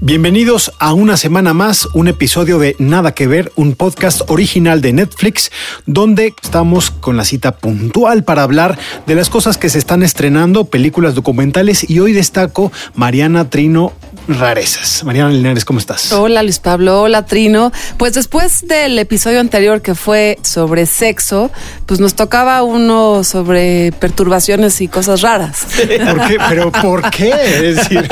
Bienvenidos a una semana más, un episodio de Nada que ver, un podcast original de Netflix, donde estamos con la cita puntual para hablar de las cosas que se están estrenando, películas documentales, y hoy destaco Mariana Trino Rarezas. Mariana Linares, ¿cómo estás? Hola Luis Pablo, hola Trino. Pues después del episodio anterior que fue sobre sexo, pues nos tocaba uno sobre perturbaciones y cosas raras. ¿Por qué? ¿Pero por qué? Es decir,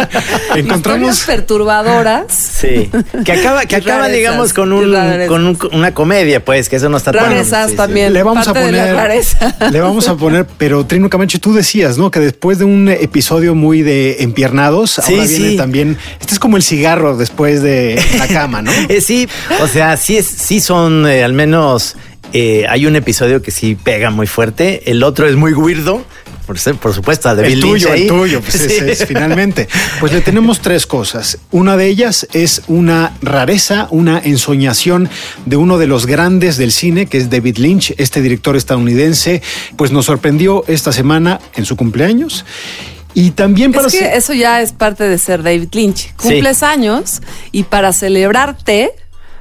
encontramos... Perturbadoras. Sí, que acaba, que acaba rarezas, digamos, con, un, con un- una comedia, pues, que eso no está tan... Rarezas sí, sí. también. Le vamos a parte poner. rareza. Le vamos a poner, pero Trino Camacho, tú decías, ¿no? Que después de un episodio muy de empiernados, Sí, ahora viene sí. también. Este es como el cigarro después de la cama, ¿no? Eh, sí, o sea, sí, es, sí son eh, al menos... eh, hay un episodio que sí pega muy fuerte, el otro es muy weirdo, por, ser- por supuesto, de El Bill tuyo, Lynch el tuyo, pues Sí. ese es finalmente. Pues le tenemos tres cosas. Una de ellas es una rareza, una ensoñación de uno de los grandes del cine, que es David Lynch, este director estadounidense, pues nos sorprendió esta semana en su cumpleaños. Y también para Es que eso ya es parte de ser David Lynch. Cumples años y para celebrarte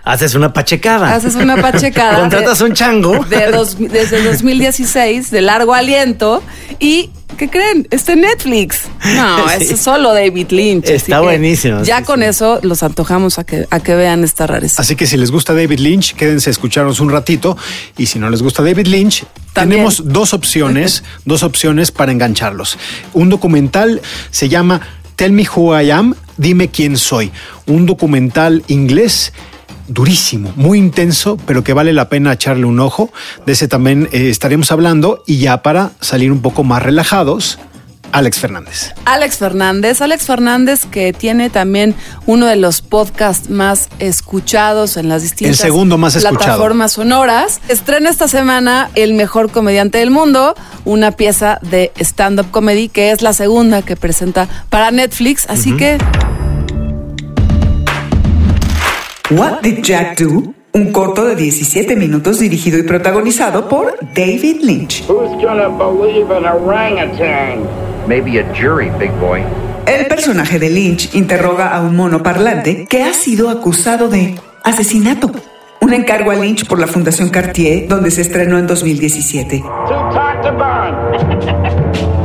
Haces una pachecada. haces una pachecada. Contratas de- un chango. de dos- desde 2016, de largo aliento. ¿Y qué creen? Está en Netflix. No, Sí. es solo David Lynch. Está buenísimo, Ya sí, con sí. eso los antojamos a que, a que vean esta rareza. Así que si les gusta David Lynch, quédense a escucharnos un ratito. Y si no les gusta David Lynch, También. tenemos dos opciones, dos opciones para engancharlos. Un documental se llama Tell Me Who I Am, Dime quién soy. Un documental inglés durísimo, muy intenso, pero que vale la pena echarle un ojo. De ese también eh, estaremos hablando. Y ya para salir un poco más relajados, Alex Fernández. Alex Fernández, Alex Fernández que tiene también uno de los podcasts más escuchados en las distintas El segundo más escuchado. plataformas sonoras. Estrena esta semana El mejor comediante del mundo, una pieza de stand-up comedy que es la segunda que presenta para Netflix, así que What Did Jack Do? Un corto de 17 minutos dirigido y protagonizado por David Lynch. Who's gonna believe an orangutan? Maybe a jury, big boy. El personaje de Lynch interroga a un mono parlante que ha sido acusado de asesinato. Un encargo a Lynch por la Fundación Cartier, donde se estrenó en 2017.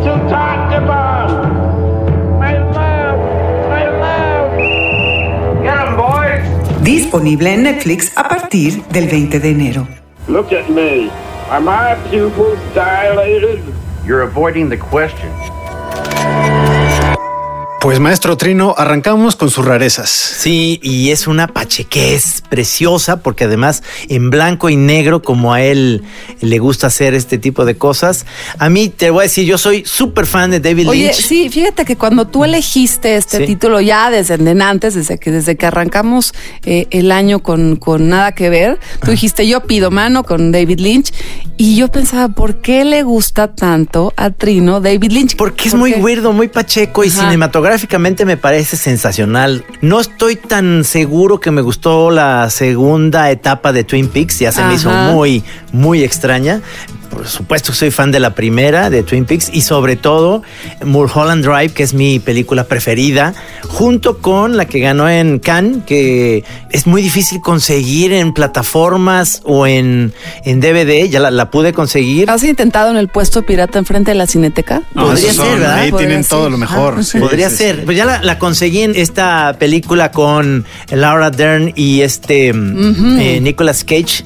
Disponible en Netflix a partir del 20 de enero. Look at me. Are my pupils dilated? You're avoiding the question. Pues maestro Trino, arrancamos con sus rarezas. Sí, y es una pachequez preciosa porque además en blanco y negro como a él le gusta hacer este tipo de cosas. A mí te voy a decir, yo soy súper fan de David Oye, Lynch. sí, fíjate que cuando tú elegiste este Sí. título ya desde antes, desde que desde que arrancamos eh, el año con, con nada que ver, tú dijiste yo pido mano con David Lynch y yo pensaba, ¿por qué le gusta tanto a Trino David Lynch? Porque es ¿Por muy qué? weirdo, muy pacheco y Ajá. Cinematográficamente me parece sensacional. No estoy tan seguro que me gustó la segunda etapa de Twin Peaks, ya se me hizo muy, muy extraña. Por supuesto que soy fan de la primera, de Twin Peaks, y sobre todo Mulholland Drive, que es mi película preferida, junto con la que ganó en Cannes, que es muy difícil conseguir en plataformas o en, en DVD, ya la, la pude conseguir. ¿Has intentado en el puesto pirata enfrente de la cineteca? No, Podría ser, son- ¿verdad? Ahí Podría tienen ser. todo lo mejor. Ah, Sí, Podría sí, ser. sí. Pues ya la, la conseguí en esta película con Laura Dern y este eh, Nicolas Cage,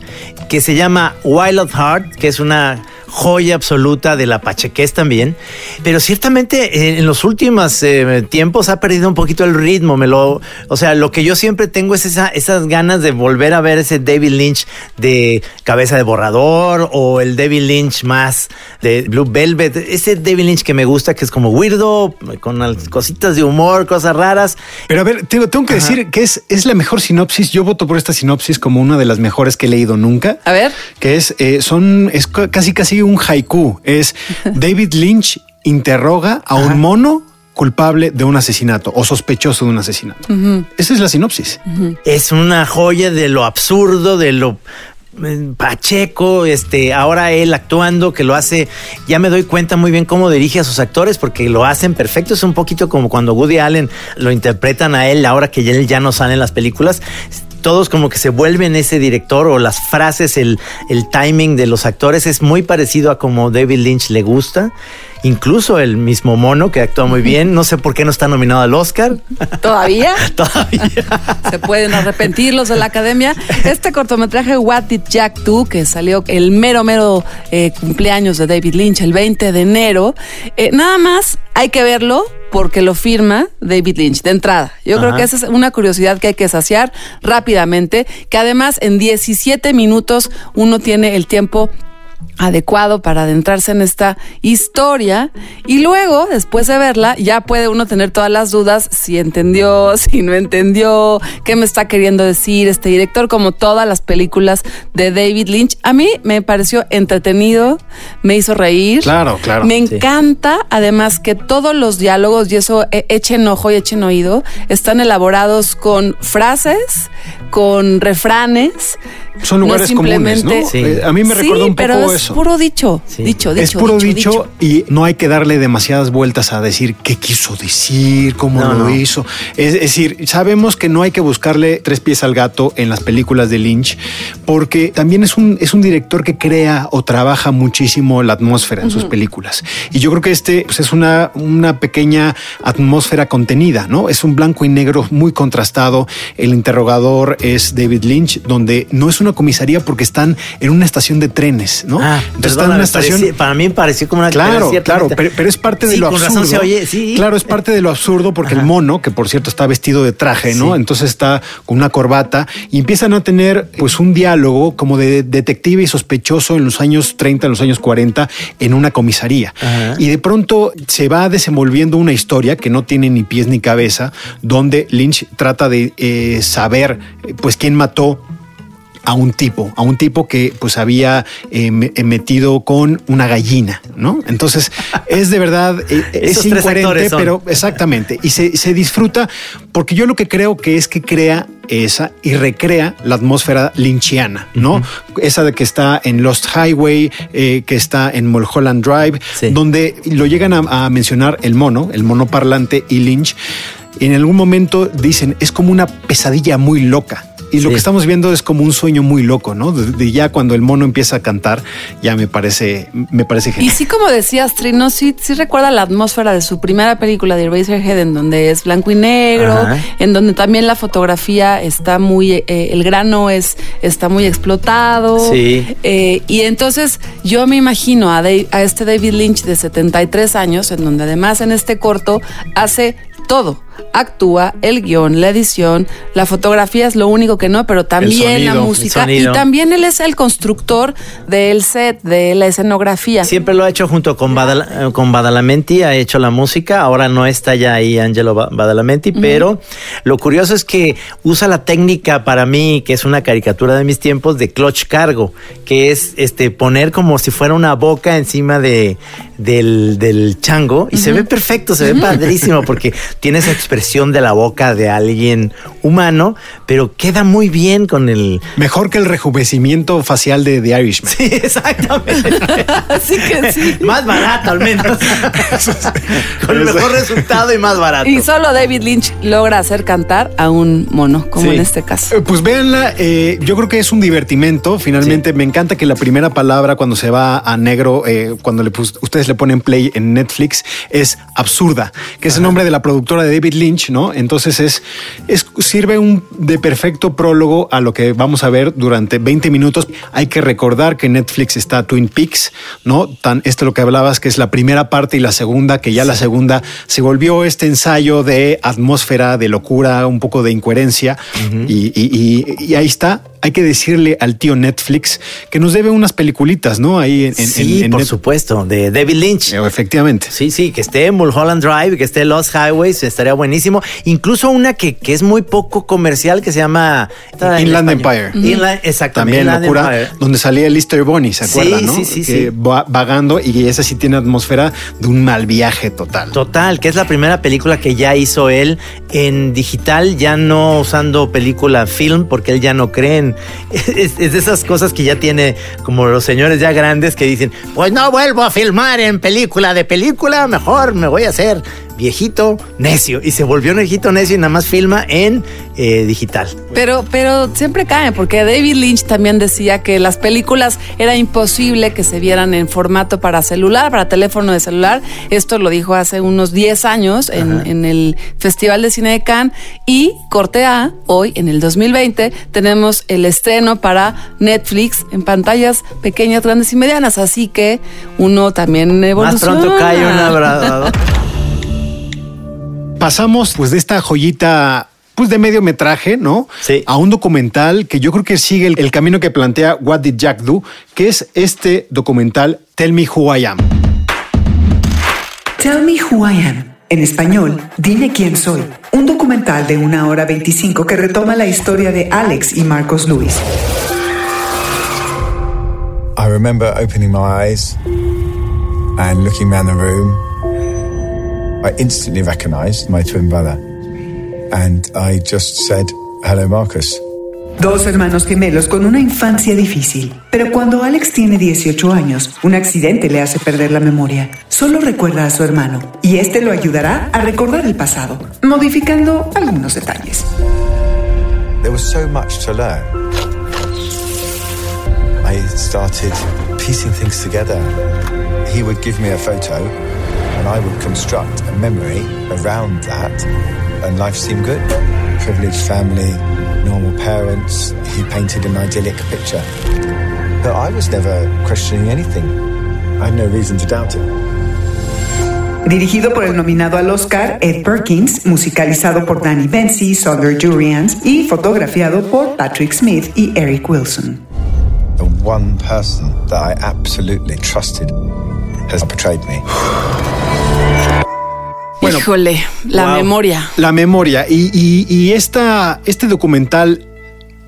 que se llama Wild at Heart, que es una joya absoluta de la pachequez también. Pero ciertamente eh, en los últimos eh, tiempos ha perdido un poquito el ritmo. Me lo, o sea, lo que yo siempre tengo es esa, esas ganas de volver a ver ese David Lynch de cabeza de borrador o el David Lynch más de Blue Velvet. Ese David Lynch que me gusta, que es como weirdo, con al- cositas de humor, cosas raras. Pero a ver, tengo, tengo que decir que es, es la mejor sinopsis. Yo voto por esta sinopsis como una de las mejores que he leído nunca. A ver. Que es, eh, son, es ca- casi un haiku. Es David Lynch interroga a un mono culpable de un asesinato o sospechoso de un asesinato. Esa es la sinopsis. Es una joya de lo absurdo, de lo eh, Pacheco, este, ahora él actuando, que lo hace, ya me doy cuenta muy bien cómo dirige a sus actores, porque lo hacen perfecto. Es un poquito como cuando Woody Allen lo interpretan a él, ahora que ya él ya no sale en las películas. Todos como que se vuelven ese director o las frases, el, el timing de los actores es muy parecido a como David Lynch le gusta. Incluso el mismo mono que actúa muy bien. No sé por qué no está nominado al Oscar. ¿Todavía? Todavía. Se pueden arrepentir los de la academia. Este cortometraje What Did Jack Do, que salió el mero, mero eh, cumpleaños de David Lynch, el 20 de enero, eh, nada más hay que verlo porque lo firma David Lynch de entrada. Yo creo que esa es una curiosidad que hay que saciar rápidamente, que además en 17 minutos uno tiene el tiempo adecuado para adentrarse en esta historia y luego después de verla ya puede uno tener todas las dudas si entendió, si no entendió, qué me está queriendo decir este director como todas las películas de David Lynch. A mí me pareció entretenido, me hizo reír. Claro, claro. Me Sí. encanta además que todos los diálogos y eso eh, echen ojo y echen oído están elaborados con frases, con refranes. Son No lugares comunes, ¿no? simplemente- Sí. Eh, a mí me Sí, recordó un pero poco es eso. puro dicho, Sí. dicho, dicho. es puro dicho, y no hay que darle demasiadas vueltas a decir qué quiso decir, cómo No, lo no. hizo. Es, es decir, sabemos que no hay que buscarle tres pies al gato en las películas de Lynch, porque también es un, es un director que crea o trabaja muchísimo la atmósfera en sus películas. Y yo creo que este pues, es una, una pequeña atmósfera contenida, ¿no? Es un blanco y negro muy contrastado. El interrogador es David Lynch, donde no es una comisaría porque están en una estación de trenes, ¿no? Ah, Entonces están en una estación. para mí me pareció como una Claro, claro, pero, pero es parte de Sí, lo con absurdo. razón se oye, sí. Claro, es parte de lo absurdo porque el mono, que por cierto está vestido de traje, ¿no? Sí. Entonces está con una corbata y empiezan a tener pues un diálogo como de detective y sospechoso en los años 30, en los años 40 en una comisaría. Ajá. Y de pronto se va desenvolviendo una historia que no tiene ni pies ni cabeza, donde Lynch trata de eh, saber pues quién mató a un tipo, a un tipo que pues había eh, eh, metido con una gallina, ¿no? Entonces es de verdad, eh, es incoherente, pero exactamente, y se, se disfruta porque yo lo que creo que es que crea esa y recrea la atmósfera lynchiana, ¿no? Esa de que está en Lost Highway, eh, que está en Mulholland Drive, Sí. donde lo llegan a, a mencionar el mono, el mono parlante y Lynch. En algún momento dicen, es como una pesadilla muy loca. Y lo Sí. que estamos viendo es como un sueño muy loco, ¿no? De, de ya cuando el mono empieza a cantar, ya me parece, me parece Y genial. sí, como decías, Trino, sí, sí recuerda la atmósfera de su primera película de Eraserhead, en donde es blanco y negro, Ajá. en donde también la fotografía está muy, eh, el grano es, está muy explotado. Sí. Eh, y entonces yo me imagino a, Dave- a este David Lynch de 73 años, en donde además en este corto hace todo. Actúa, el guion, la edición, la fotografía es lo único que no, pero también la sonido, música. Y también él es el constructor del set, de la escenografía. Siempre lo ha hecho junto con, Badal- con Badalamenti, ha hecho la música. Ahora no está ya ahí Angelo Ba- Badalamenti, pero lo curioso es que usa la técnica para mí, que es una caricatura de mis tiempos, de clutch cargo, que es este poner como si fuera una boca encima de, del, del chango y se ve perfecto, se ve padrísimo porque tiene esa expresión de la boca de alguien humano, pero queda muy bien con el... Mejor que el rejuvenecimiento facial de The Irishman. Sí, exactamente. Así que sí. Más barato al menos. Con el mejor resultado y más barato. Y solo David Lynch logra hacer cantar a un mono, como Sí. en este caso. Eh, Pues véanla, eh, yo creo que es un divertimento. Finalmente, me encanta que la primera palabra cuando se va a negro, eh, cuando le ustedes le ponen play en Netflix, es absurda, que es el nombre de la productora de David Lynch, ¿no? Entonces es, es sirve un de perfecto prólogo a lo que vamos a ver durante 20 minutos. Hay que recordar que Netflix está Twin Peaks, ¿no? Tan, esto lo que hablabas, que es la primera parte y la segunda, que ya la segunda se volvió este ensayo de atmósfera, de locura, un poco de incoherencia. y, y- y- y ahí está. Hay que decirle al tío Netflix que nos debe unas peliculitas, ¿no? Ahí en, sí, en por Net- supuesto, de David Lynch. Eh, Efectivamente. Sí, sí, que esté Mulholland Drive, que esté Lost Highways, estaría buenísimo. Incluso una que, que es muy poco comercial que se llama Inland. Empire. Inland- exactamente. También Inland locura, Empire. donde salía el Easter Bunny, ¿se Sí, acuerdan? no? sí, sí, Que sí. va vagando y esa sí tiene atmósfera de un mal viaje total. Total, que es la primera película que ya hizo él en digital, ya no usando película film, porque él ya no cree en. Es, es de esas cosas que ya tiene como los señores ya grandes que dicen: Pues no vuelvo a filmar en película de película, mejor me voy a hacer viejito necio. Y se volvió un viejito necio y nada más filma en eh, digital. Pero, pero siempre cae, porque David Lynch también decía que las películas era imposible que se vieran en formato para celular, para teléfono de celular. Esto lo dijo hace unos 10 años en, en el Festival de Cine de Cannes. Y corte A, hoy en el 2020, tenemos el estreno para Netflix en pantallas pequeñas, grandes y medianas. Así que uno también evoluciona. Más pronto cae un abrazador. Pasamos pues de esta joyita pues de medio metraje, ¿no? Sí. A un documental que yo creo que sigue el, el camino que plantea What Did Jack Do, que es este documental Tell Me Who I Am. Tell Me Who I Am. En español, Dime quién soy. Un documental de una hora 25 que retoma la historia de Alex y Marcos Luis. I remember opening my eyes and looking around the room. I instantly recognized my twin brother. And I just said, Hello, Marcus. Dos hermanos gemelos con una infancia difícil. Pero cuando Alex tiene 18 años, un accidente le hace perder la memoria. Solo recuerda a su hermano y este lo ayudará a recordar el pasado, modificando algunos detalles. There was so much to learn. I started piecing things together. He would give me a photo, and I would construct a memory around that, and life seemed good. Privileged family, normal parents. He painted an idyllic picture. But I was never questioning anything. I had no reason to doubt it. Dirigido por el nominado al Oscar Ed Perkins, musicalizado por Danny Bensi, Saunders Jurians y fotografiado por Patrick Smith y Eric Wilson. The one person that I absolutely trusted has betrayed me. Híjole, la wow. memoria. La memoria. Y, y- y esta, este documental,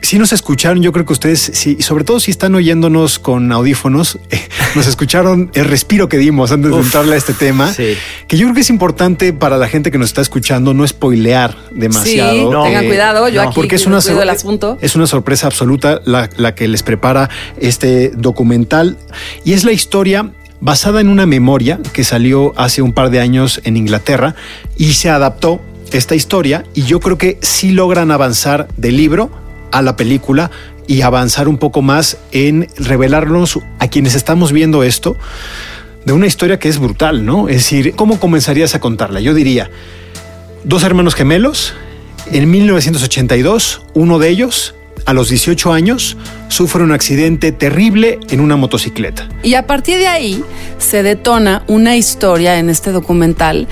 si nos escucharon, yo creo que ustedes, sí, y sobre todo si están oyéndonos con audífonos, eh, nos escucharon el respiro que dimos antes de Uf, entrarle a este tema. sí. Que yo creo que es importante para la gente que nos está escuchando no spoilear demasiado. Sí, No. tengan Eh, cuidado. Yo no, aquí porque es una, cuido el asunto. es una sorpresa absoluta la, la que les prepara este documental. Y es la historia basada en una memoria que salió hace un par de años en Inglaterra y se adaptó esta historia. Y yo creo que sí logran avanzar del libro a la película y avanzar un poco más en revelarnos a quienes estamos viendo esto de una historia que es brutal, ¿no? Es decir, ¿cómo comenzarías a contarla? Yo diría, dos hermanos gemelos, en 1982, uno de ellos, a los 18 años, sufre un accidente terrible en una motocicleta. Y a partir de ahí se detona una historia en este documental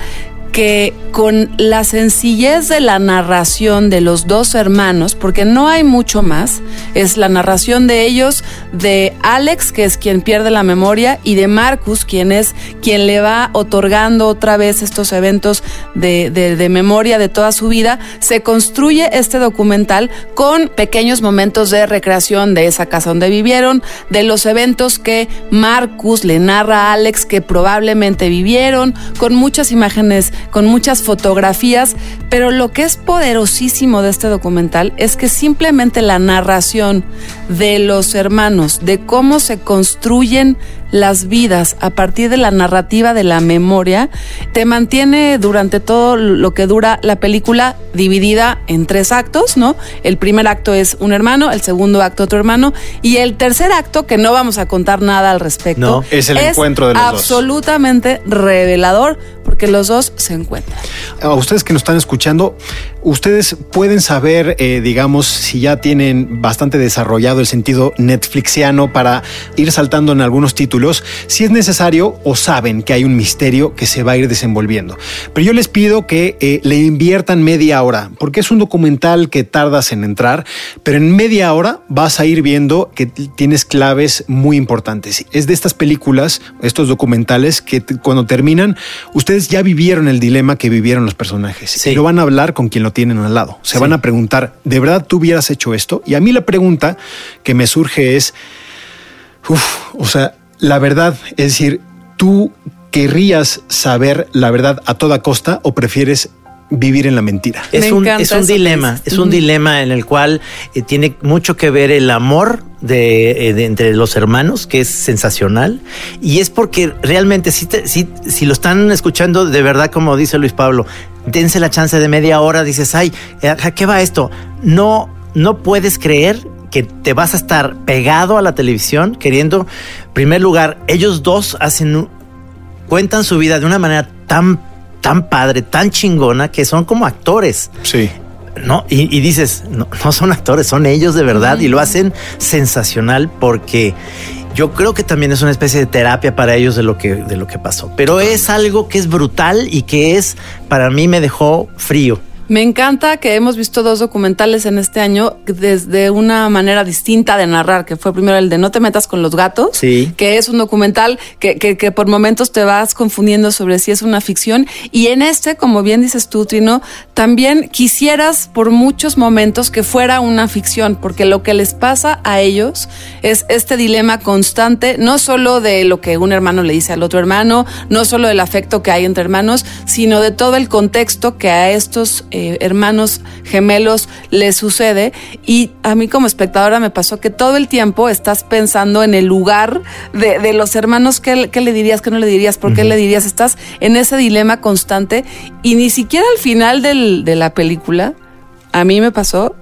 que con la sencillez de la narración de los dos hermanos, porque no hay mucho más, es la narración de ellos, de Alex, que es quien pierde la memoria, y de Marcus, quien es quien le va otorgando otra vez estos eventos de, de- memoria de toda su vida, se construye este documental con pequeños momentos de recreación de esa casa donde vivieron, de los eventos que Marcus le narra a Alex que probablemente vivieron, con muchas imágenes, con muchas fotografías, pero lo que es poderosísimo de este documental es que simplemente la narración de los hermanos, de cómo se construyen las vidas a partir de la narrativa de la memoria, te mantiene durante todo lo que dura la película dividida en tres actos, ¿no? El primer acto es un hermano, el segundo acto otro hermano y el tercer acto, que no vamos a contar nada al respecto, No, es el encuentro de los dos. absolutamente revelador porque los dos se encuentran. A ustedes que nos están escuchando, ustedes pueden saber, eh, digamos, si ya tienen bastante desarrollado el sentido Netflixiano para ir saltando en algunos títulos, si es necesario o saben que hay un misterio que se va a ir desenvolviendo. Pero yo les pido que eh, le inviertan media hora, porque es un documental que tardas en entrar, pero en media hora vas a ir viendo que tienes claves muy importantes. Es de estas películas, estos documentales que cuando terminan, ustedes ya vivieron el dilema que vivieron los personajes Sí. lo van a hablar con quien lo tienen al lado. Se Sí. van a preguntar, ¿de verdad tú hubieras hecho esto? Y a mí la pregunta que me surge es, uf, o sea, la verdad, es decir, ¿tú querrías saber la verdad a toda costa o prefieres vivir en la mentira? Me Es un, es un dilema, es un dilema en el cual eh, tiene mucho que ver el amor de, eh, de entre los hermanos, que es sensacional, y es porque realmente si, te- si, si lo están escuchando de verdad, como dice Luis Pablo, dense la chance de media hora, dices, ay, ¿a qué va esto? No, no puedes creer que te vas a estar pegado a la televisión queriendo, en primer lugar, ellos dos hacen cuentan su vida de una manera tan, tan padre, tan chingona, que son como actores. Sí. ¿no? Y, y dices, no, no son actores, son ellos de verdad y lo hacen sensacional porque yo creo que también es una especie de terapia para ellos de lo que, de lo que pasó. Pero es algo que es brutal y que es, para mí me dejó frío. Me encanta que hemos visto dos documentales en este año desde una manera distinta de narrar, que fue primero el de No te metas con los gatos, Sí. que es un documental que, que- que por momentos te vas confundiendo sobre si es una ficción. Y en este, como bien dices tú, Trino, también quisieras por muchos momentos que fuera una ficción, porque lo que les pasa a ellos es este dilema constante, no solo de lo que un hermano le dice al otro hermano, no solo del afecto que hay entre hermanos, sino de todo el contexto que a estos eh, hermanos gemelos les sucede. Y a mí como espectadora me pasó que todo el tiempo estás pensando en el lugar de, de los hermanos, ¿qué, qué le dirías, qué no le dirías, por qué le dirías? Estás en ese dilema constante y ni siquiera al final del- de la película, a mí me pasó,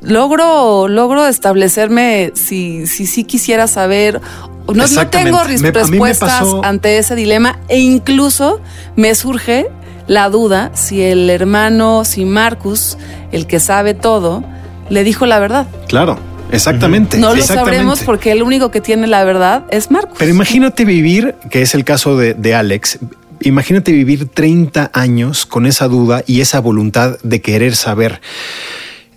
logro, logro establecerme si sí si, quisiera saber. No, no tengo me respuestas pasó- ante ese dilema e incluso me surge la duda si el hermano, si Marcus, el que sabe todo, le dijo la verdad. Claro, exactamente. No lo sabremos porque el único que tiene la verdad es Marcus. Pero imagínate vivir, que es el caso de, de Alex, imagínate vivir 30 años con esa duda y esa voluntad de querer saber.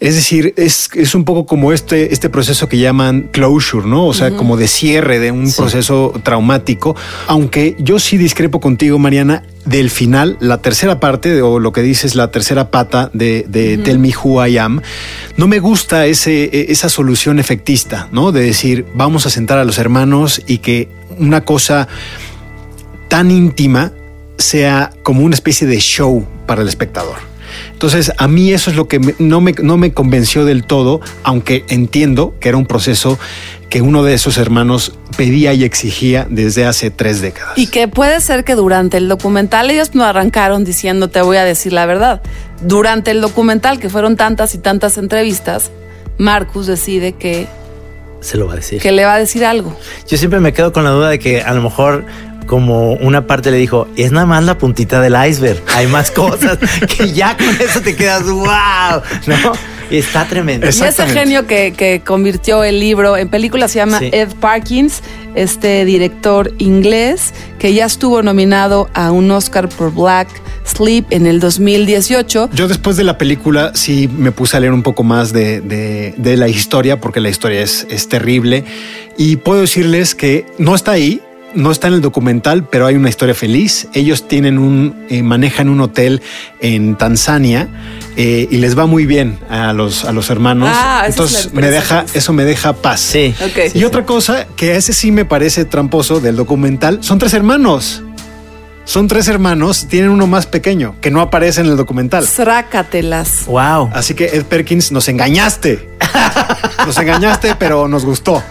Es decir, es, es un poco como este, este proceso que llaman closure, ¿no? O sea, como de cierre de un proceso traumático. Aunque yo sí discrepo contigo, Mariana, del final, la tercera parte, de- o lo que dices, la tercera pata de, de Tell Me Who I Am, no me gusta ese, e- esa solución efectista, ¿no? De decir, vamos a sentar a los hermanos y que una cosa tan íntima sea como una especie de show para el espectador. Entonces, a mí eso es lo que me- no, me, no me convenció del todo, aunque entiendo que era un proceso que uno de esos hermanos pedía y exigía desde hace tres décadas. Y que puede ser que durante el documental ellos no arrancaron diciendo te voy a decir la verdad. Durante el documental, que fueron tantas y tantas entrevistas, Marcus decide que, Se lo va a decir. que le va a decir algo. Yo siempre me quedo con la duda de que a lo mejor como una parte le dijo, es nada más la puntita del iceberg, hay más cosas que ya con eso te quedas, wow, ¿no? Está tremendo. Y ese genio que, que convirtió el libro en película se llama Sí. Ed Parkins, este director inglés que ya estuvo nominado a un Oscar por Black Sleep en el 2018. Yo después de la película sí me puse a leer un poco más de, de- de la historia, porque la historia es, es terrible. Y puedo decirles que no está ahí, no está en el documental, pero hay una historia feliz. Ellos tienen un, eh, manejan un hotel en Tanzania eh, y les va muy bien a los, a los hermanos. Ah, Entonces me deja, eso me deja paz. Sí. Y otra cosa que a ese sí me parece tramposo del documental, son tres hermanos. Son tres hermanos, tienen uno más pequeño que no aparece en el documental. Srácatelas. Wow. Así que Ed Perkins, nos engañaste. Nos engañaste, pero nos gustó.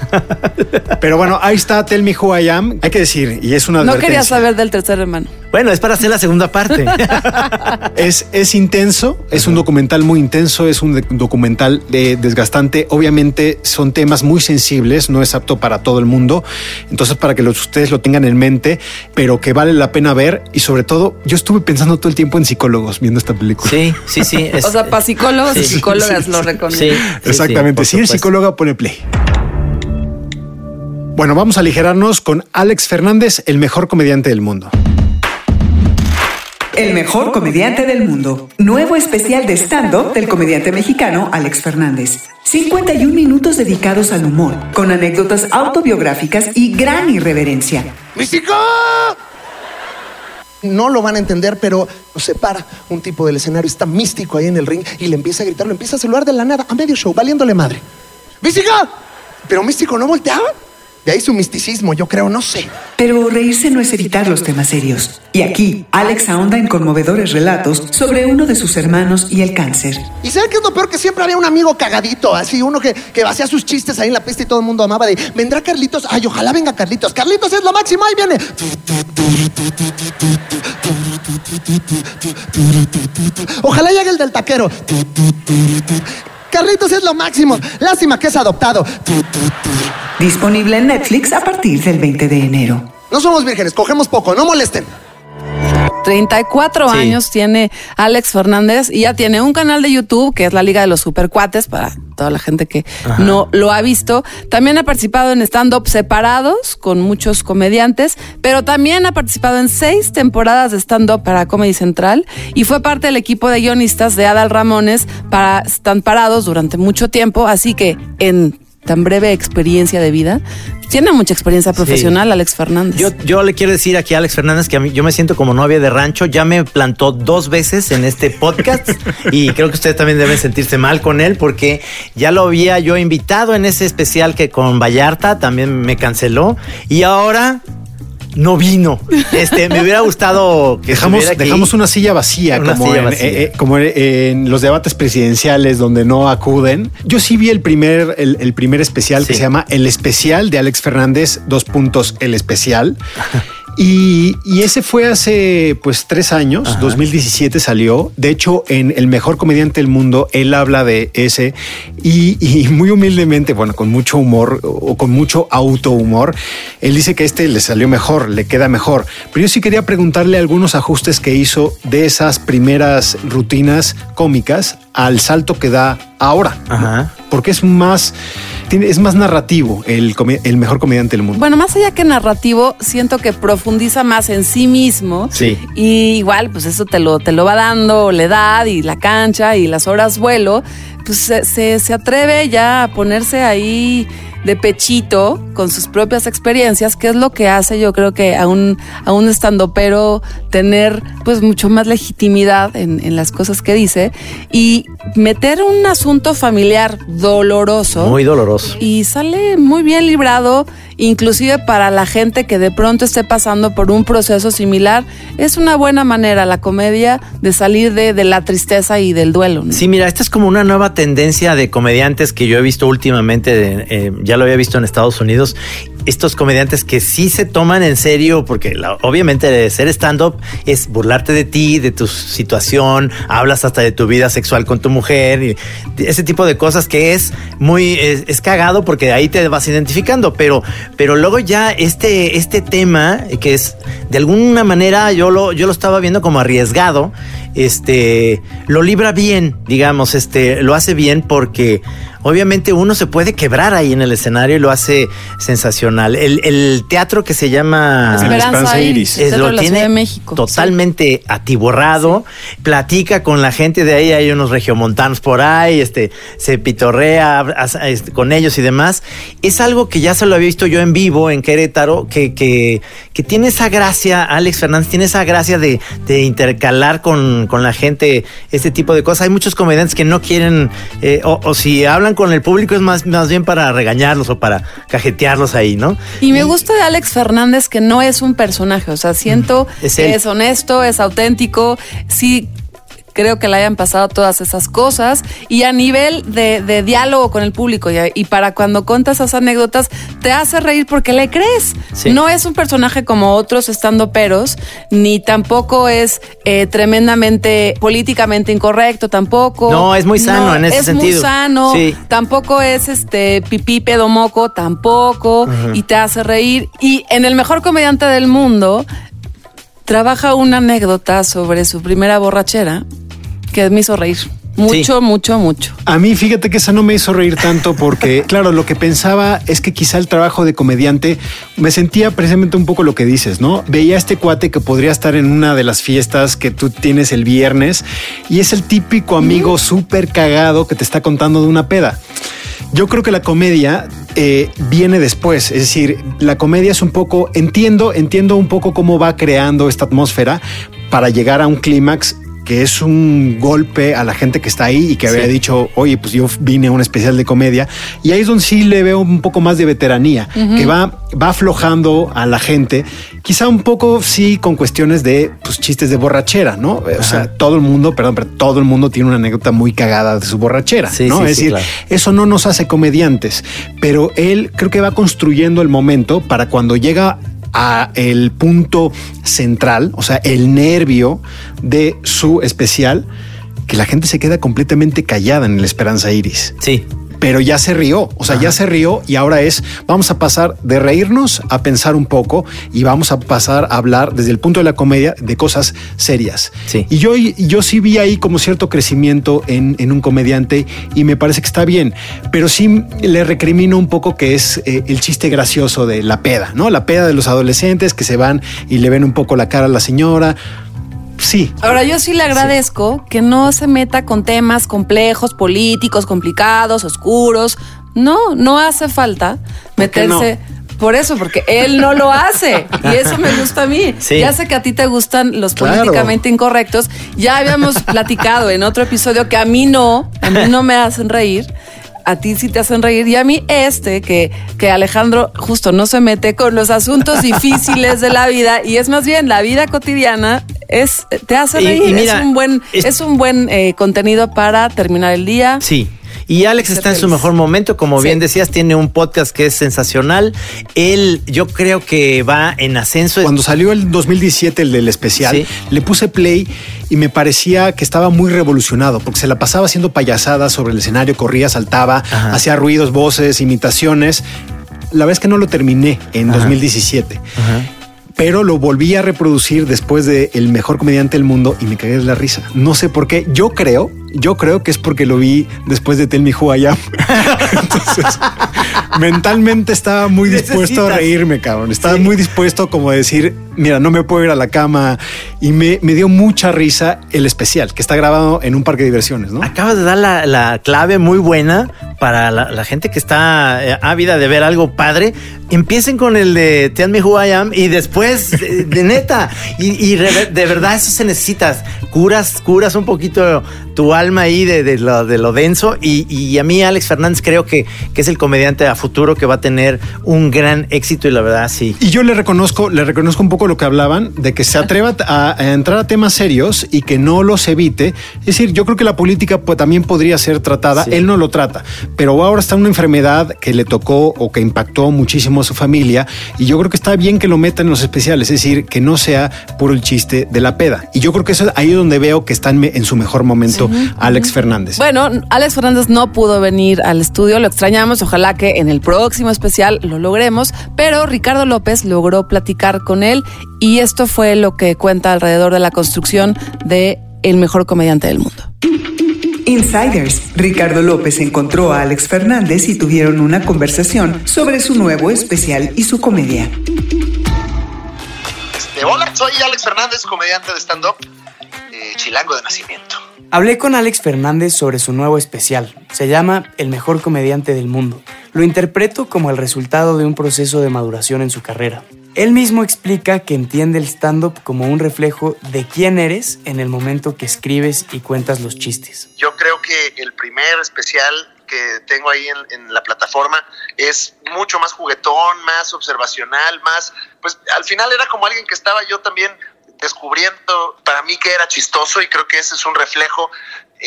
Pero bueno, ahí está Tell Me Who I Am. Hay que decir, y es una No advertencia. quería saber del tercer hermano. Bueno, es para hacer la segunda parte. Es, es intenso, es un documental muy intenso, es un documental de- desgastante. Obviamente son temas muy sensibles, no es apto para todo el mundo. Entonces, para que los, ustedes lo tengan en mente, pero que vale la pena ver. Y sobre todo, yo estuve pensando todo el tiempo en psicólogos viendo esta película. Sí, sí, sí. es- o sea, para psicólogos y psicólogas sí, lo recomiendo. Sí, sí, Exactamente. sí, si eres psicóloga, pone play. Bueno, vamos a aligerarnos con Alex Fernández, el mejor comediante del mundo. El mejor comediante del mundo. Nuevo especial de stand-up del comediante mexicano Alex Fernández. 51 minutos dedicados al humor, con anécdotas autobiográficas y gran irreverencia. ¡Místico! No lo van a entender, pero se para un tipo del escenario, está místico ahí en el ring y le empieza a gritar, lo empieza a saludar de la nada, a medio show, valiéndole madre. ¡Mística! Pero místico no volteaba. De ahí su misticismo, yo creo, no sé. Pero reírse no es evitar los temas serios. Y aquí, Alex ahonda en conmovedores relatos sobre uno de sus hermanos y el cáncer. ¿Y saben qué es lo peor? Que siempre había un amigo cagadito, así, uno que, que hacía sus chistes ahí en la pista y todo el mundo amaba de, ¿vendrá Carlitos? Ay, ojalá venga Carlitos. Carlitos es lo máximo, ahí viene. Ojalá llegue el del taquero. Carlitos es lo máximo. Lástima que es adoptado. Disponible en Netflix a partir del 20 de enero. No somos vírgenes, cogemos poco, no molesten. 34 Sí. años tiene Alex Fernández y ya tiene un canal de YouTube que es la Liga de los Supercuates para toda la gente que no lo ha visto. También ha participado en stand-up separados con muchos comediantes, pero también ha participado en seis temporadas de stand-up para Comedy Central y fue parte del equipo de guionistas de Adal Ramones para Stand Parados durante mucho tiempo. Así que en tan breve experiencia de vida, tiene mucha experiencia profesional Alex Fernández. Yo, yo le quiero decir aquí a Alex Fernández que a mí, yo me siento como novia de rancho. Ya me plantó dos veces en este podcast y creo que ustedes también deben sentirse mal con él porque ya lo había yo invitado en ese especial que con Vallarta también me canceló y ahora no vino. Este, me hubiera gustado que Dejamos, aquí. dejamos una silla vacía, Una como, silla en, vacía. eh, eh, como en- en los debates presidenciales donde no acuden. Yo sí vi el primer, el, el primer especial que se llama El Especial de Alex Fernández, dos puntos, El Especial. Y, y ese fue hace pues tres años, 2017 salió. De hecho, en El Mejor Comediante del Mundo, él habla de ese y, y muy humildemente, bueno, con mucho humor o con mucho autohumor, él dice que este le salió mejor, le queda mejor. Pero yo sí quería preguntarle algunos ajustes que hizo de esas primeras rutinas cómicas al salto que da ahora. ¿no? Ajá. Porque es más, tiene, es más narrativo el, el mejor comediante del mundo. Bueno, más allá que narrativo, siento que profundiza más en sí mismo. Sí. Y igual, pues eso te lo, te lo va dando la edad y la cancha y las horas vuelo. Pues se, se, se atreve ya a ponerse ahí de pechito con sus propias experiencias, que es lo que hace yo creo que a un, a un estandopero tener pues mucho más legitimidad en, en las cosas que dice y meter un asunto familiar doloroso Muy doloroso. y sale muy bien librado, inclusive para la gente que de pronto esté pasando por un proceso similar. Es una buena manera la comedia de salir de, de la tristeza y del duelo. ¿no? Sí, mira, esta es como una nueva tendencia de comediantes que yo he visto últimamente, de, eh, ya lo había visto en Estados Unidos, estos comediantes que sí se toman en serio, porque obviamente ser stand-up es burlarte de ti, de tu situación, hablas hasta de tu vida sexual con tu mujer, y ese tipo de cosas que es muy, es, es cagado porque ahí te vas identificando, pero, pero luego ya este, este tema que es de alguna manera yo lo, yo lo estaba viendo como arriesgado, este, lo libra bien, digamos, este, lo hace bien porque obviamente uno se puede quebrar ahí en el escenario y lo hace sensacional. El, el teatro que se llama Esperanza Iris, es- lo tiene de México. totalmente atiborrado, platica con la gente de ahí, hay unos regiomontanos por ahí, este, se pitorrea este, con ellos y demás. Es algo que ya se lo había visto yo en vivo en Querétaro, que, que, que tiene esa gracia, Alex Fernández, tiene esa gracia de, de intercalar con, con la gente este tipo de cosas. Hay muchos comediantes que no quieren, eh, o, o si hablan con el público es más, más bien para regañarlos o para cajetearlos ahí, ¿no? Y me gusta de Alex Fernández que no es un personaje, o sea, siento Es él. que es honesto, es auténtico, sí creo que le hayan pasado todas esas cosas. Y a nivel de, de diálogo con el público y, y para cuando contas esas anécdotas, te hace reír porque le crees. Sí. No es un personaje como otros estando peros, ni tampoco es eh, tremendamente políticamente incorrecto, tampoco. No, es muy sano en ese es sentido. muy sano, Sí. tampoco es este pipí pedomoco, tampoco, y te hace reír. Y en el mejor comediante del mundo, trabaja una anécdota sobre su primera borrachera que me hizo reír. Mucho, mucho, mucho. A mí, fíjate que esa no me hizo reír tanto porque, claro, lo que pensaba es que quizá el trabajo de comediante me sentía precisamente un poco lo que dices, ¿no? Veía a este cuate que podría estar en una de las fiestas que tú tienes el viernes y es el típico amigo súper cagado que te está contando de una peda. Yo creo que la comedia eh, viene después, es decir, la comedia es un poco, entiendo, entiendo un poco cómo va creando esta atmósfera para llegar a un clímax que es un golpe a la gente que está ahí y que había Sí. dicho, oye, pues yo vine a un especial de comedia. Y ahí es donde sí le veo un poco más de veteranía, que va, va aflojando a la gente, quizá un poco sí con cuestiones de pues, chistes de borrachera, ¿no? O sea, todo el mundo, perdón, pero todo el mundo tiene una anécdota muy cagada de su borrachera, Sí, ¿no? sí, es sí, decir, claro. eso no nos hace comediantes, pero él creo que va construyendo el momento para cuando llega a el punto central, o sea, el nervio de su especial, que la gente se queda completamente callada en el Esperanza Iris. Sí. Pero ya se rió, o sea, ya se rió y ahora es, vamos a pasar de reírnos a pensar un poco y vamos a pasar a hablar desde el punto de la comedia de cosas serias. Sí. Y yo, yo sí vi ahí como cierto crecimiento en, en un comediante y me parece que está bien, pero sí le recrimino un poco que es eh, el chiste gracioso de la peda, ¿no? La peda de los adolescentes que se van y le ven un poco la cara a la señora. Sí, Ahora, yo sí le agradezco que no se meta con temas complejos, políticos, complicados, oscuros. No, no hace falta ¿Por qué meterse. Por eso, porque él no lo hace. Y eso me gusta a mí. Sí. Ya sé que a ti te gustan los Claro. políticamente incorrectos. Ya habíamos platicado en otro episodio que a mí no, a mí no me hacen reír. A ti sí te hacen reír. Y a mí este, que, que Alejandro justo no se mete con los asuntos difíciles de la vida. Y es más bien la vida cotidiana. Es, te hace Y- reír. y mira, es un buen, es- es, un buen eh, contenido para terminar el día. Sí. Y Alex está en su mejor momento, como Sí. bien decías, tiene un podcast que es sensacional. Él, yo creo que va en ascenso. Cuando salió el 2017, el del especial, Sí. le puse play y me parecía que estaba muy revolucionado porque se la pasaba haciendo payasadas sobre el escenario, corría, saltaba, Ajá. hacía ruidos, voces, imitaciones. La verdad es que no lo terminé en Ajá. 2017. Ajá. Pero lo volví a reproducir después de El mejor comediante del mundo y me cagué de la risa. No sé por qué. Yo creo, yo creo que es porque lo vi después de Tell Me Who I Am. Entonces, mentalmente estaba muy dispuesto a Necesitas. reírme, cabrón. Estaba Sí. muy dispuesto como a decir, mira, no me puedo ir a la cama. Y me, me dio mucha risa el especial, que está grabado en un parque de diversiones, ¿no? Acabas de dar la, la clave muy buena para la, la gente que está eh, ávida de ver algo padre. Empiecen con el de Tell Me Who I Am y después, eh, de neta, y, y re- de verdad eso se necesita. Curas, curas un poquito tu alma ahí de, de lo, de lo denso. Y, y a mí, Alex Fernández, creo que, que es el comediante a futuro que va a tener un gran éxito y la verdad, sí. Y yo le reconozco, le reconozco un poco lo que hablaban de que se atreva a, a entrar a temas serios y que no los evite. Es decir, yo creo que la política pues, también podría ser tratada. Sí. Él no lo trata, pero ahora está una enfermedad que le tocó o que impactó muchísimo a su familia. Y yo creo que está bien que lo metan en los especiales, es decir, que no sea puro el chiste de la peda. Y yo creo que eso es ahí donde veo que está en, en su mejor momento Alex Fernández. Bueno, Alex Fernández no pudo venir al estudio, lo extrañamos, ojalá que en el próximo especial lo logremos, pero Ricardo López logró platicar con él y esto fue lo que cuenta alrededor de la construcción de el mejor comediante del mundo. Insiders. Ricardo López encontró a Alex Fernández y tuvieron una conversación sobre su nuevo especial y su comedia. Este, hola, soy Alex Fernández, comediante de stand-up, eh, chilango de nacimiento. Hablé con Alex Fernández sobre su nuevo especial. Se llama El mejor comediante del mundo. Lo interpreto como el resultado de un proceso de maduración en su carrera. Él mismo explica que entiende el stand-up como un reflejo de quién eres en el momento que escribes y cuentas los chistes. Yo creo que el primer especial que tengo ahí en, la plataforma es mucho más juguetón, más observacional, más, pues al final era como alguien que estaba yo también descubriendo para mí que era chistoso y creo que ese es un reflejo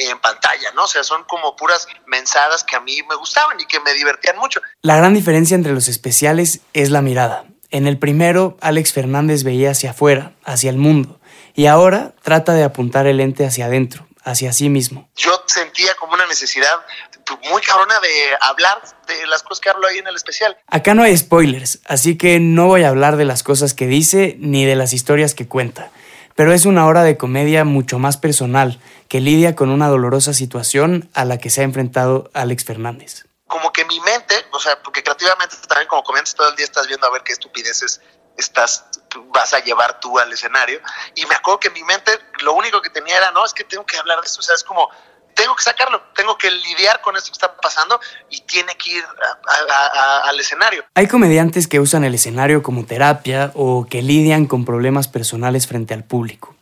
en pantalla, ¿no? O sea, son como puras mensadas que a mí me gustaban y que me divertían mucho. La gran diferencia entre los especiales es la mirada. En el primero, Alex Fernández veía hacia afuera, hacia el mundo, y ahora trata de apuntar el lente hacia adentro, hacia sí mismo. Yo sentía como una necesidad muy cabrona de hablar de las cosas que hablo ahí en el especial. Acá no hay spoilers, así que no voy a hablar de las cosas que dice ni de las historias que cuenta, pero es una hora de comedia mucho más personal, que lidia con una dolorosa situación a la que se ha enfrentado Alex Fernández. Como que mi mente, o sea, porque creativamente también como comentas todo el día estás viendo a ver qué estupideces estás vas a llevar tú al escenario y me acuerdo que mi mente lo único que tenía era no es que tengo que hablar de eso o sea es como tengo que sacarlo, tengo que lidiar con esto que está pasando y tiene que ir a- a- a- al escenario. Hay comediantes que usan el escenario como terapia o que lidian con problemas personales frente al público.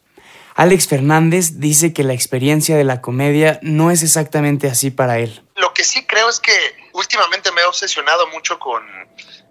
Alex Fernández dice que la experiencia de la comedia no es exactamente así para él. Lo que sí creo es que últimamente me he obsesionado mucho con,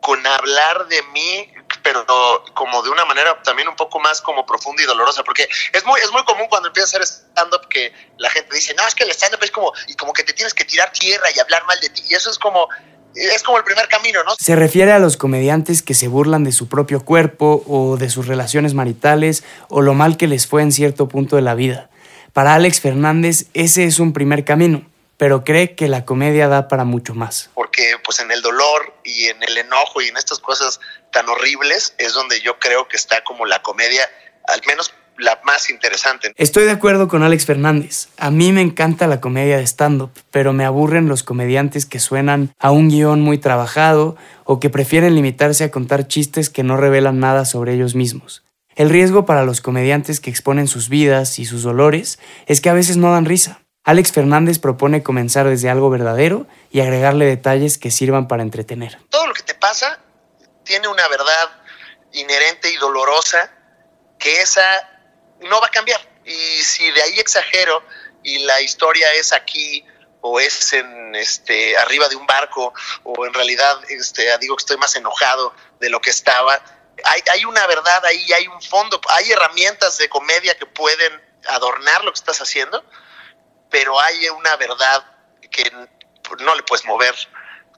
con hablar de mí, pero como de una manera también un poco más como profunda y dolorosa, porque es muy, es muy común cuando empiezas a hacer stand-up que la gente dice, no, es que el stand-up es como, y como que te tienes que tirar tierra y hablar mal de ti, y eso es como, es como el primer camino, ¿no? Se refiere a los comediantes que se burlan de su propio cuerpo o de sus relaciones maritales o lo mal que les fue en cierto punto de la vida. Para Alex Fernández ese es un primer camino, pero cree que la comedia da para mucho más. porque pues en el dolor y en el enojo y en estas cosas tan horribles es donde yo creo que está como la comedia, al menos la más interesante. Estoy de acuerdo con Alex Fernández. A mí me encanta la comedia de stand-up, pero me aburren los comediantes que suenan a un guion muy trabajado o que prefieren limitarse a contar chistes que no revelan nada sobre ellos mismos. El riesgo para los comediantes que exponen sus vidas y sus dolores es que a veces no dan risa. Alex Fernández propone comenzar desde algo verdadero y agregarle detalles que sirvan para entretener. Todo lo que te pasa tiene una verdad inherente y dolorosa que esa no va a cambiar. Y si de ahí exagero y la historia es aquí o es en este arriba de un barco o en realidad este digo que estoy más enojado de lo que estaba, hay, hay una verdad ahí, hay un fondo, hay herramientas de comedia que pueden adornar lo que estás haciendo, pero hay una verdad que no le puedes mover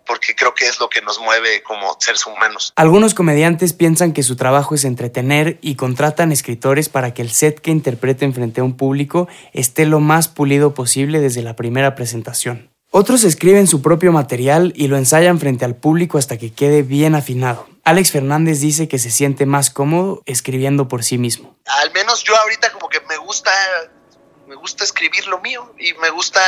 porque creo que es lo que nos mueve como seres humanos. Algunos comediantes piensan que su trabajo es entretener y contratan escritores para que el set que interpreten frente a un público esté lo más pulido posible desde la primera presentación. Otros escriben su propio material y lo ensayan frente al público hasta que quede bien afinado. Alex Fernández dice que se siente más cómodo escribiendo por sí mismo. Al menos yo ahorita como que me gusta me gusta escribir lo mío y me gusta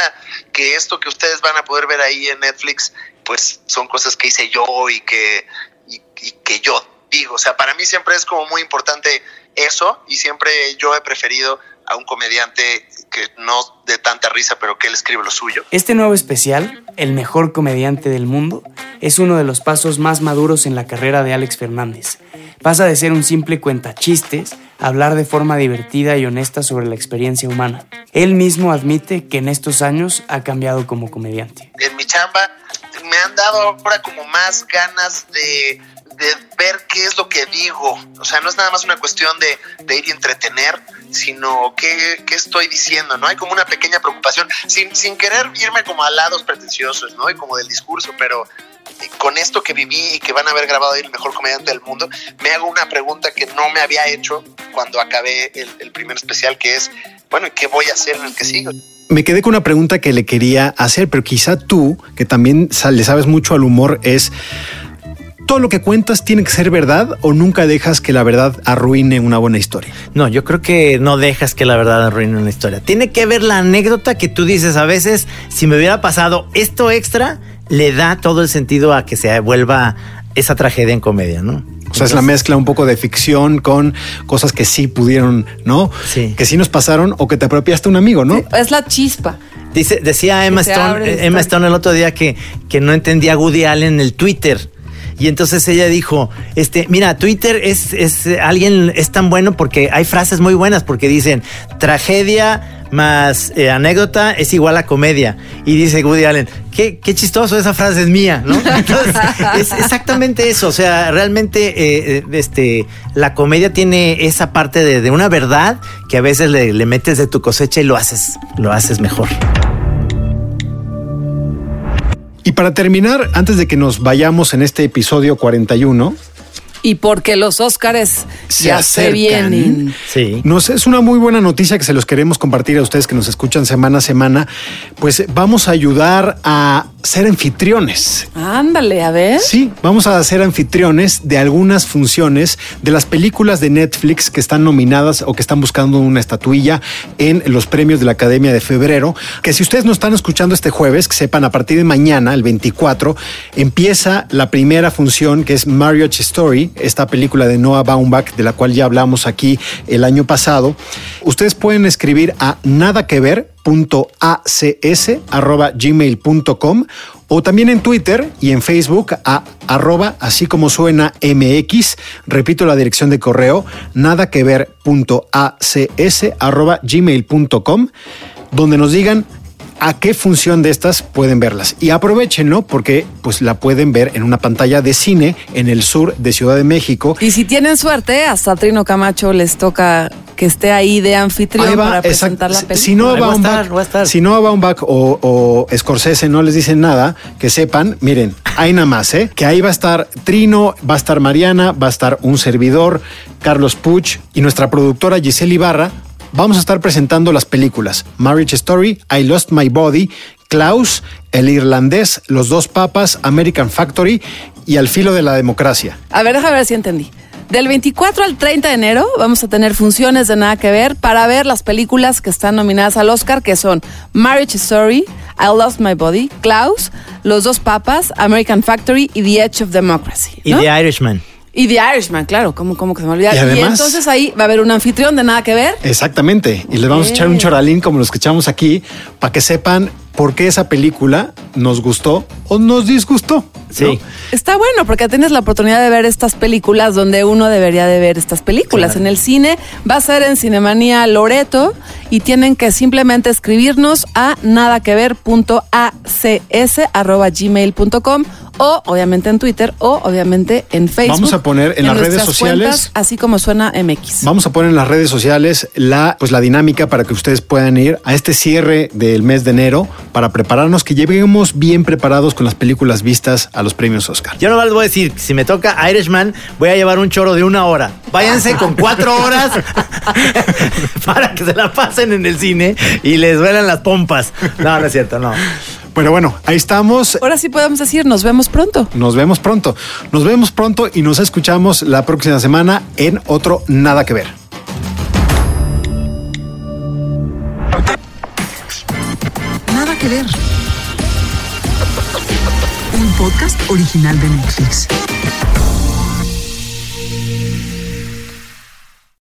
que esto que ustedes van a poder ver ahí en Netflix pues son cosas que hice yo y que y, y que yo digo, o sea, para mí siempre es como muy importante eso y siempre yo he preferido a un comediante que no de tanta risa, pero que él escribe lo suyo. Este nuevo especial, El mejor comediante del mundo, es uno de los pasos más maduros en la carrera de Alex Fernández. Pasa de ser un simple cuentachistes a hablar de forma divertida y honesta sobre la experiencia humana. Él mismo admite que en estos años ha cambiado como comediante. En mi chamba me han dado ahora como más ganas de, ver qué es lo que digo. O sea, no es nada más una cuestión de, ir y entretener, sino qué, estoy diciendo, ¿no? Hay como una pequeña preocupación, sin, querer irme como a lados pretenciosos, ¿no? Y como del discurso, pero con esto que viví y que van a haber grabado ahí el mejor comediante del mundo, me hago una pregunta que no me había hecho cuando acabé el, el primer especial, que es, bueno, ¿y qué voy a hacer en el que sigo? Me quedé con una pregunta que le quería hacer, pero quizá tú, que también le sabes mucho al humor, es todo lo que cuentas tiene que ser verdad o nunca dejas que la verdad arruine una buena historia. No, yo creo que no dejas que la verdad arruine una historia. Tiene que ver la anécdota que tú dices a veces, si me hubiera pasado esto extra, le da todo el sentido a que se vuelva esa tragedia en comedia, ¿no? O sea, es la mezcla un poco de ficción con cosas que sí pudieron, ¿no? Sí. Que sí nos pasaron o que te apropiaste un amigo, ¿no? Es la chispa. Dice, decía Emma Stone, eh, Emma. Stone el otro día que, que no entendía a Woody Allen en el Twitter. Y entonces ella dijo, este, mira, Twitter es, es eh, alguien es tan bueno porque hay frases muy buenas porque dicen tragedia más eh, anécdota es igual a comedia. Y dice Woody Allen, qué, qué chistoso, esa frase es mía, ¿no? Entonces, es exactamente eso. O sea, realmente eh, eh, este, la comedia tiene esa parte de, de una verdad que a veces le, le metes de tu cosecha y lo haces, lo haces mejor. Y para terminar, antes de que nos vayamos en este episodio 41, Y porque los Óscares se ya se acercan. vienen. Sí. Nos, es una muy buena noticia que se los queremos compartir a ustedes que nos escuchan semana a semana. Pues vamos a ayudar a ser anfitriones. Ándale, a ver. Sí, vamos a ser anfitriones de algunas funciones de las películas de Netflix que están nominadas o que están buscando una estatuilla en los premios de la Academia de febrero. Que si ustedes no están escuchando este jueves, que sepan, a partir de mañana, el 24, empieza la primera función que es Marriage Story, esta película de Noah Baumbach, de la cual ya hablamos aquí el año pasado. Ustedes pueden escribir a nada o también en Twitter y en Facebook a arroba así como suena MX. Repito la dirección de correo nada donde nos digan a qué función de estas pueden verlas. Y aprovechenlo porque pues la pueden ver en una pantalla de cine en el sur de Ciudad de México. Y si tienen suerte, hasta Trino Camacho les toca que esté ahí de anfitrión Ahí va, para presentar la Si- película. Si no va a Baumbach, estar, a si no o, o Scorsese no les dicen nada, que sepan, miren, hay nada más, ¿eh? Que ahí va a estar Trino, va a estar Mariana, va a estar un servidor, Carlos Puch y nuestra productora Giselle Ibarra. Vamos a estar presentando las películas Marriage Story, I Lost My Body, Klaus, El Irlandés, Los Dos Papas, American Factory y Al Filo de la Democracia. A ver, déjame ver si entendí. Del 24 al 30 de enero vamos a tener funciones de nada que ver para ver las películas que están nominadas al Oscar, que son Marriage Story, I Lost My Body, Klaus, Los Dos Papas, American Factory y The Edge of Democracy. Y. The Irishman. Y The Irishman, claro, ¿cómo, cómo que se me olvida? Y además- entonces ahí va a haber un anfitrión de nada que ver. Exactamente. Y les vamos a echar un choralín como los que echamos aquí para que sepan por qué esa película nos gustó o nos disgustó. Sí. ¿no? Está bueno porque tienes la oportunidad de ver estas películas donde uno debería de ver estas películas. En el cine va a ser en Cinemanía Loreto y tienen que simplemente escribirnos a nadaquever.acs@gmail.com o obviamente en Twitter o obviamente en Facebook. Vamos a poner en las redes sociales- cuentas, así como suena MX. Vamos a poner en las redes sociales la, pues, la dinámica para que ustedes puedan ir a este cierre del mes de enero para prepararnos, que lleguemos bien preparados con las películas vistas a los premios Oscar. Yo nomás les voy a decir, si me toca Irishman, voy a llevar un choro de una hora. Váyanse con cuatro horas para que se la pasen en el cine y les duelan las pompas. No, no es cierto, no. Pero bueno, ahí estamos. Ahora sí podemos decir, nos vemos pronto. Nos vemos pronto. Nos vemos pronto y nos escuchamos la próxima semana en otro Nada que ver. Nada que ver. Un podcast original de Netflix.